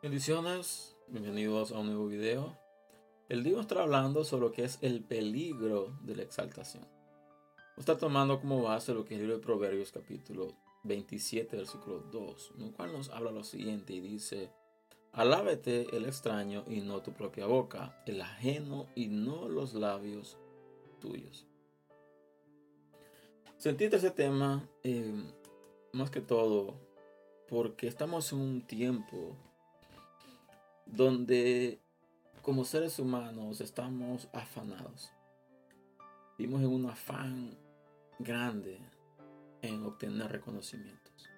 Bendiciones, bienvenidos a un nuevo video. El día está hablando sobre lo que es el peligro de la exaltación. Está tomando como base lo que es el libro de Proverbios capítulo 27 versículo 2, en el cual nos habla lo siguiente y dice, alábete el extraño y no tu propia boca, el ajeno y no los labios tuyos. Sentí ese tema eh, más que todo porque estamos en un tiempo donde como seres humanos estamos afanados. Vivimos en un afán grande en obtener reconocimientos.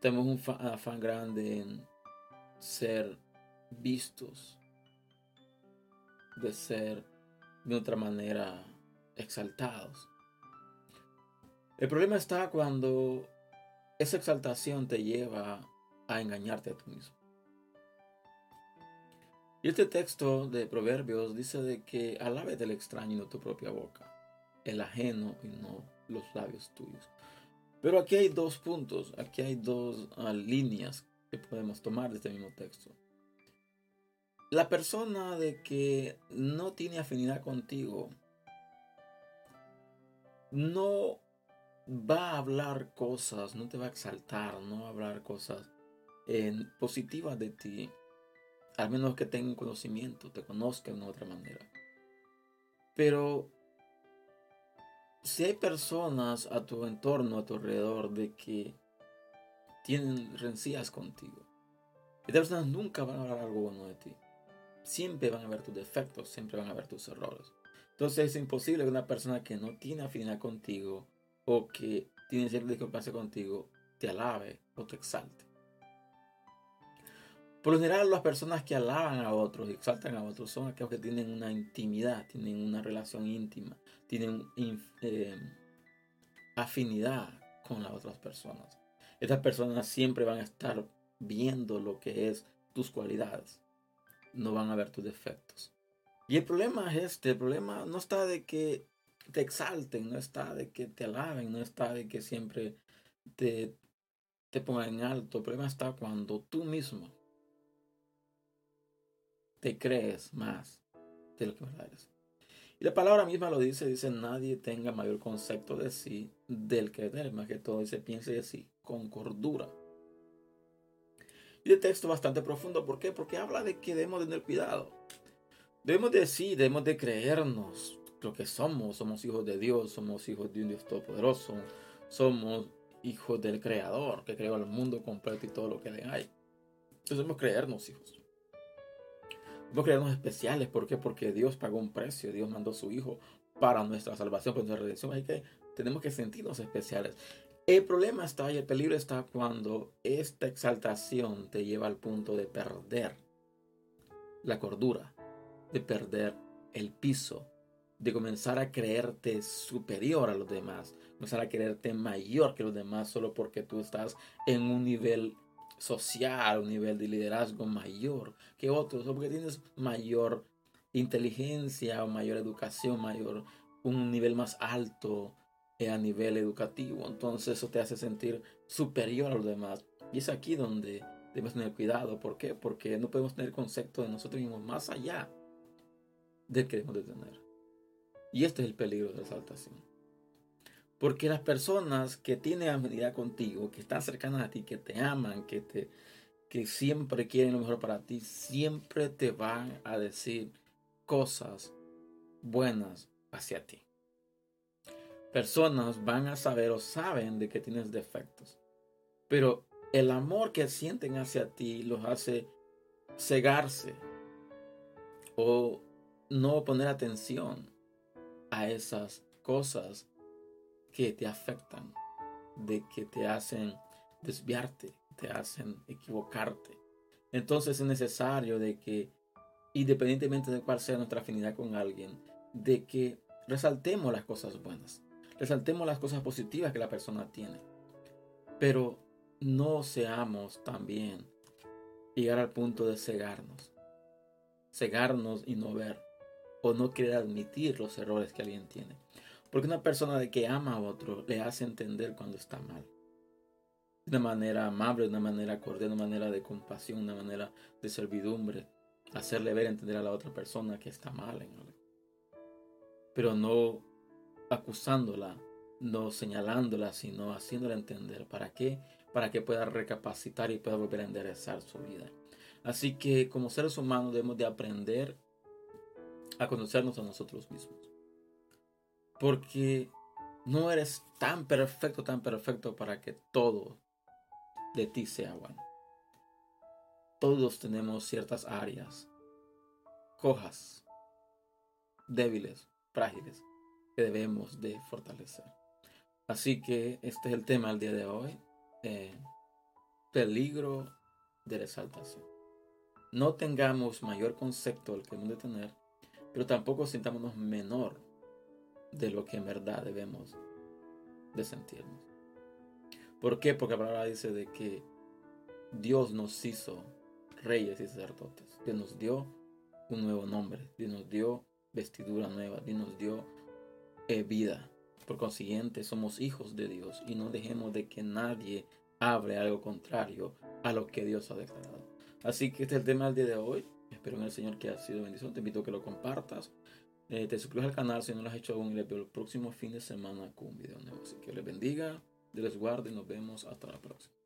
Tenemos un afán grande en ser vistos, de ser de otra manera exaltados. El problema está cuando esa exaltación te lleva a engañarte a ti mismo. Y este texto de Proverbios dice de que alabe del extraño y no tu propia boca, el ajeno y no los labios tuyos. Pero aquí hay dos puntos, aquí hay dos ah, líneas que podemos tomar de este mismo texto. La persona de que no tiene afinidad contigo no va a hablar cosas, no te va a exaltar, no va a hablar cosas positivas de ti al menos que tengan conocimiento, te conozcan de otra manera. Pero si hay personas a tu entorno, a tu alrededor, de que tienen rencillas contigo, estas personas nunca van a hablar algo bueno de ti. Siempre van a ver tus defectos, siempre van a ver tus errores. Entonces es imposible que una persona que no tiene afinidad contigo o que tiene cierta discrepancia contigo te alabe o te exalte. Por lo general, las personas que alaban a otros y exaltan a otros son aquellos que tienen una intimidad, tienen una relación íntima, tienen eh, afinidad con las otras personas. Estas personas siempre van a estar viendo lo que es tus cualidades, no van a ver tus defectos. Y el problema es este, el problema no está de que te exalten, no está de que te alaben, no está de que siempre te, te pongan en alto. El problema está cuando tú mismo te crees más de lo que verdad eres. Y la palabra misma lo dice, dice, nadie tenga mayor concepto de sí del que de más que todo dice, piense de sí con cordura. Y el texto bastante profundo, ¿por qué? Porque habla de que debemos tener cuidado. Debemos de sí, debemos de creernos lo que somos, somos hijos de Dios, somos hijos de un Dios todopoderoso, somos hijos del Creador que creó el mundo completo y todo lo que hay. Entonces debemos creernos hijos. Debemos creernos especiales. ¿Por qué? Porque Dios pagó un precio. Dios mandó su Hijo para nuestra salvación, para nuestra redención. Así que tenemos que sentirnos especiales. El problema está y el peligro está cuando esta exaltación te lleva al punto de perder la cordura, de perder el piso, de comenzar a creerte superior a los demás, comenzar a creerte mayor que los demás solo porque tú estás en un nivel social, un nivel de liderazgo mayor que otros, o porque tienes mayor inteligencia o mayor educación, mayor, un nivel más alto eh, a nivel educativo. Entonces eso te hace sentir superior a los demás. Y es aquí donde debemos tener cuidado. ¿Por qué? Porque no podemos tener concepto de nosotros mismos más allá del que debemos de tener. Y este es el peligro de la exaltación. Porque las personas que tienen afinidad contigo, que están cercanas a ti, que te aman, que, te, que siempre quieren lo mejor para ti, siempre te van a decir cosas buenas hacia ti. Personas van a saber o saben de que tienes defectos. Pero el amor que sienten hacia ti los hace cegarse o no poner atención a esas cosas que te afectan, de que te hacen desviarte, te hacen equivocarte. Entonces es necesario de que, independientemente de cuál sea nuestra afinidad con alguien, de que resaltemos las cosas buenas, resaltemos las cosas positivas que la persona tiene, pero no seamos también llegar al punto de cegarnos, cegarnos y no ver o no querer admitir los errores que alguien tiene. Porque una persona de que ama a otro le hace entender cuando está mal. de una manera amable, de una manera cordial, de una manera de compasión, de una manera de servidumbre, hacerle ver, entender a la otra persona que está mal en algo. Pero no acusándola, no señalándola, sino haciéndola entender. ¿Para qué? Para que pueda recapacitar y pueda volver a enderezar su vida. Así que como seres humanos debemos de aprender a conocernos a nosotros mismos. Porque no eres tan perfecto, tan perfecto para que todo de ti sea bueno. Todos tenemos ciertas áreas cojas, débiles, frágiles, que debemos de fortalecer. Así que este es el tema del día de hoy. Eh, peligro de la exaltación. No tengamos mayor concepto del que hemos de tener, pero tampoco sintámonos menor de lo que en verdad debemos de sentirnos. ¿Por qué? Porque la palabra dice de que Dios nos hizo reyes y sacerdotes. Dios nos dio un nuevo nombre. Dios nos dio vestidura nueva. Dios nos dio eh, vida. Por consiguiente, somos hijos de Dios y no dejemos de que nadie hable algo contrario a lo que Dios ha declarado. Así que este es el tema del día de hoy. Espero en el Señor que ha sido bendición. Te invito a que lo compartas. Eh, te suscribas al canal si no lo has hecho aún y les veo el próximo fin de semana con un video nuevo. Así que les bendiga, les guarde y nos vemos hasta la próxima.